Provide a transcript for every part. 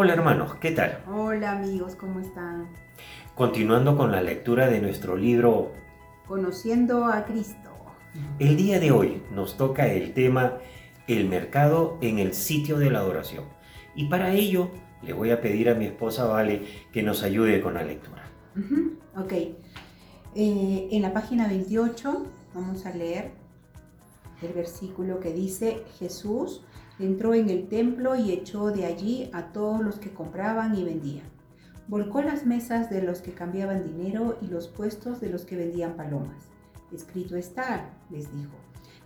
Hola hermanos, ¿qué tal? Hola amigos, ¿cómo están? Continuando con la lectura de nuestro libro Conociendo a Cristo. El día de hoy nos toca el tema El mercado en el sitio de la adoración. Y para ello le voy a pedir a mi esposa Vale que nos ayude con la lectura. Ok. Eh, en la página 28 vamos a leer el versículo que dice Jesús entró en el templo y echó de allí a todos los que compraban y vendían. Volcó las mesas de los que cambiaban dinero y los puestos de los que vendían palomas. Escrito está, les dijo,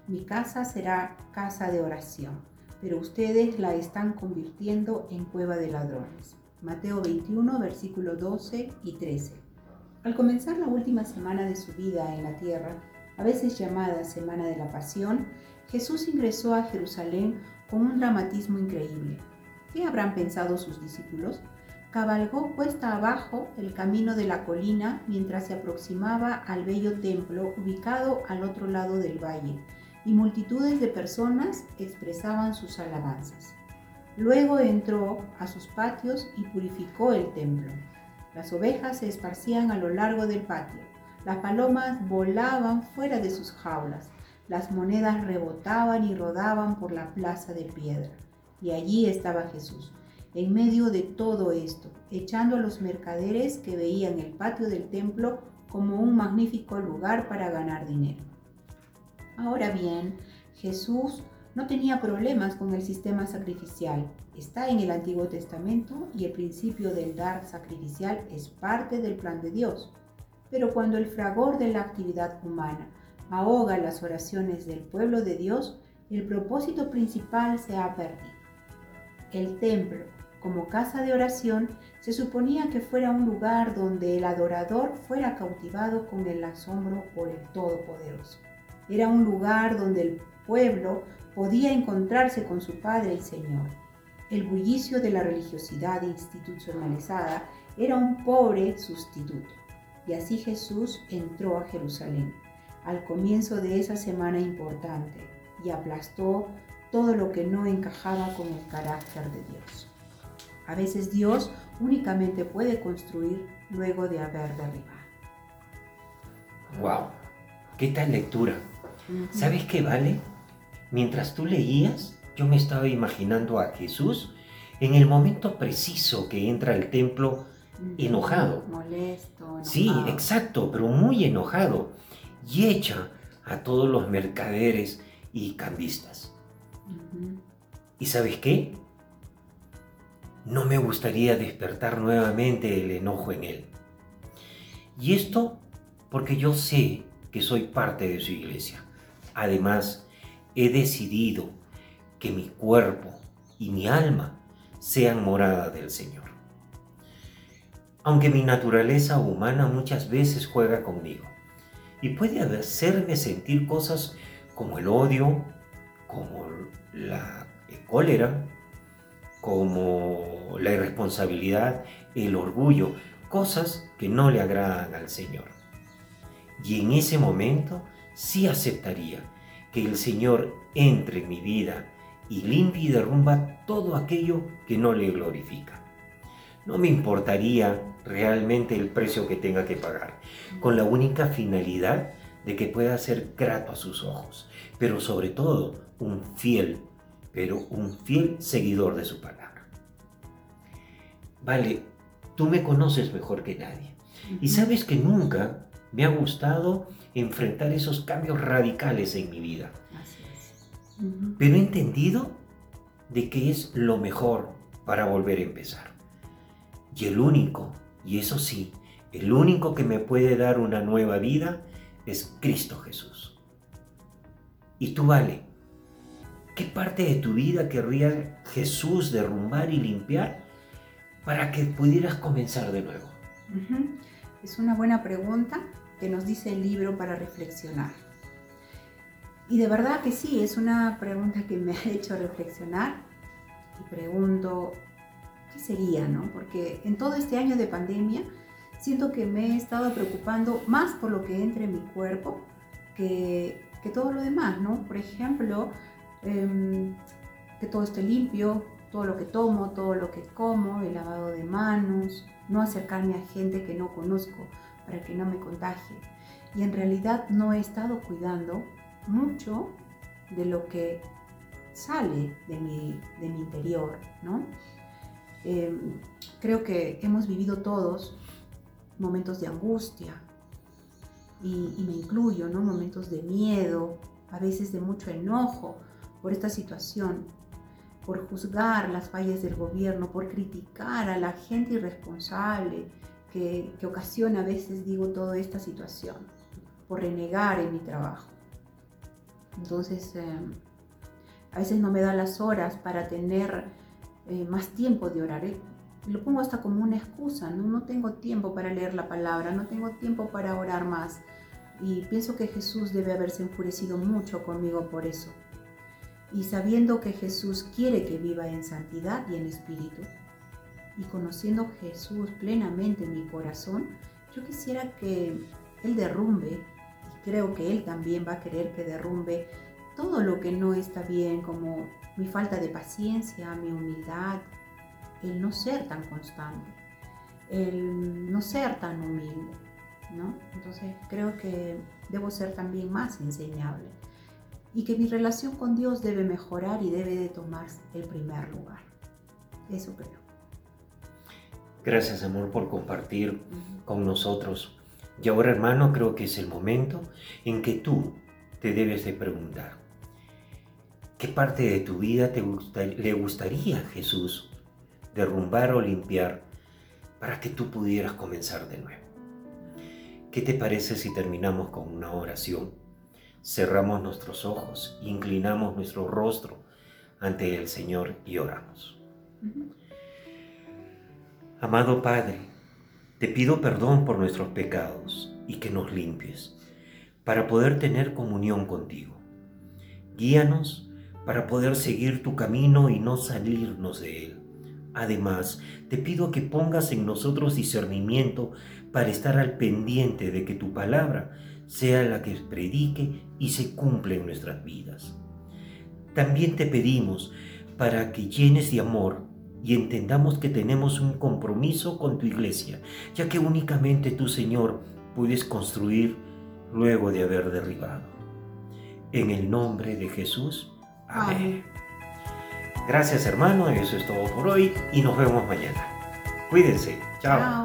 mi casa será casa de oración, pero ustedes la están convirtiendo en cueva de ladrones. Mateo 21, versículos 12 y 13. Al comenzar la última semana de su vida en la tierra, a veces llamada Semana de la Pasión, Jesús ingresó a Jerusalén con un dramatismo increíble. ¿Qué habrán pensado sus discípulos? Cabalgó cuesta abajo el camino de la colina mientras se aproximaba al bello templo ubicado al otro lado del valle, y multitudes de personas expresaban sus alabanzas. Luego entró a sus patios y purificó el templo. Las ovejas se esparcían a lo largo del patio, las palomas volaban fuera de sus jaulas, las monedas rebotaban y rodaban por la plaza de piedra. Y allí estaba Jesús, en medio de todo esto, echando a los mercaderes que veían el patio del templo como un magnífico lugar para ganar dinero. Ahora bien, Jesús no tenía problemas con el sistema sacrificial. Está en el Antiguo Testamento y el principio del dar sacrificial es parte del plan de Dios. Pero cuando el fragor de la actividad humana ahoga las oraciones del pueblo de Dios, el propósito principal se ha perdido. El templo, como casa de oración, se suponía que fuera un lugar donde el adorador fuera cautivado con el asombro por el Todopoderoso. Era un lugar donde el pueblo podía encontrarse con su Padre el Señor. El bullicio de la religiosidad institucionalizada era un pobre sustituto. Y así Jesús entró a Jerusalén al comienzo de esa semana importante y aplastó todo lo que no encajaba con el carácter de Dios. A veces Dios únicamente puede construir luego de haber derribado. ¡Wow! ¿Qué tal lectura? ¿Sabes qué vale? Mientras tú leías, yo me estaba imaginando a Jesús en el momento preciso que entra al templo enojado. Molesto. Enojado. Sí, exacto, pero muy enojado y echa a todos los mercaderes y cambistas. ¿Y sabes qué? No me gustaría despertar nuevamente el enojo en él. Y esto porque yo sé que soy parte de su iglesia. Además, he decidido que mi cuerpo y mi alma sean morada del Señor. Aunque mi naturaleza humana muchas veces juega conmigo y puede hacerme sentir cosas como el odio, como la cólera, como la irresponsabilidad, el orgullo, cosas que no le agradan al Señor. Y en ese momento sí aceptaría que el Señor entre en mi vida y limpie y derrumba todo aquello que no le glorifica. No me importaría realmente el precio que tenga que pagar, con la única finalidad de que pueda ser grato a sus ojos, pero sobre todo un fiel, pero un fiel seguidor de su palabra. Vale, tú me conoces mejor que nadie y sabes que nunca me ha gustado enfrentar esos cambios radicales en mi vida. Pero he entendido de que es lo mejor para volver a empezar. Y el único y eso sí, el único que me puede dar una nueva vida es Cristo Jesús. Y tú, vale, ¿qué parte de tu vida querría Jesús derrumbar y limpiar para que pudieras comenzar de nuevo? Es una buena pregunta que nos dice el libro para reflexionar. Y de verdad que sí, es una pregunta que me ha hecho reflexionar y pregunto, ¿qué sería, no? Porque en todo este año de pandemia siento que me he estado preocupando más por lo que entre en mi cuerpo que, que todo lo demás, ¿no? Por ejemplo, em, que todo esté limpio, todo lo que tomo, todo lo que como, el lavado de manos, no acercarme a gente que no conozco para que no me contagie. Y en realidad no he estado cuidando mucho de lo que sale de mi, de mi interior, ¿no? Em, creo que hemos vivido todos momentos de angustia, y, y, me incluyo, ¿no? Momentos de miedo, a veces de mucho enojo por esta situación, por juzgar las fallas del gobierno, por criticar a la gente irresponsable que, que ocasiona a veces, digo, toda esta situación, por renegar en mi trabajo. Entonces, eh, a veces no me da las horas para tener eh, más tiempo de orar. ¿eh? Lo pongo hasta como una excusa, ¿no? no tengo tiempo para leer la palabra, no tengo tiempo para orar más. Y pienso que Jesús debe haberse enfurecido mucho conmigo por eso y sabiendo que Jesús quiere que viva en santidad y en espíritu, y conociendo Jesús plenamente en mi corazón, yo quisiera que Él derrumbe, y creo que Él también va a querer que derrumbe todo lo que no está bien, como mi falta de paciencia, mi humildad, el no ser tan constante, el no ser tan humilde, ¿no? Entonces creo que debo ser también más enseñable y que mi relación con Dios debe mejorar y debe de tomar el primer lugar. Eso creo. Gracias, amor, por compartir con nosotros. Y ahora, hermano, creo que es el momento en que tú te debes de preguntar, ¿qué parte de tu vida te le gustaría Jesús derrumbar o limpiar para que tú pudieras comenzar de nuevo? ¿Qué te parece si terminamos con una oración? cerramos nuestros ojos, inclinamos nuestro rostro ante el Señor y oramos. Amado Padre, te pido perdón por nuestros pecados y que nos limpies para poder tener comunión contigo. Guíanos para poder seguir tu camino y no salirnos de él. Además, te pido que pongas en nosotros discernimiento para estar al pendiente de que tu palabra sea la que predique y se cumpla en nuestras vidas. También te pedimos para que llenes de amor y entendamos que tenemos un compromiso con tu iglesia, ya que únicamente tú, Señor, puedes construir luego de haber derribado. En el nombre de Jesús. Amén. Gracias hermano, eso es todo por hoy y nos vemos mañana. Cuídense. Chao.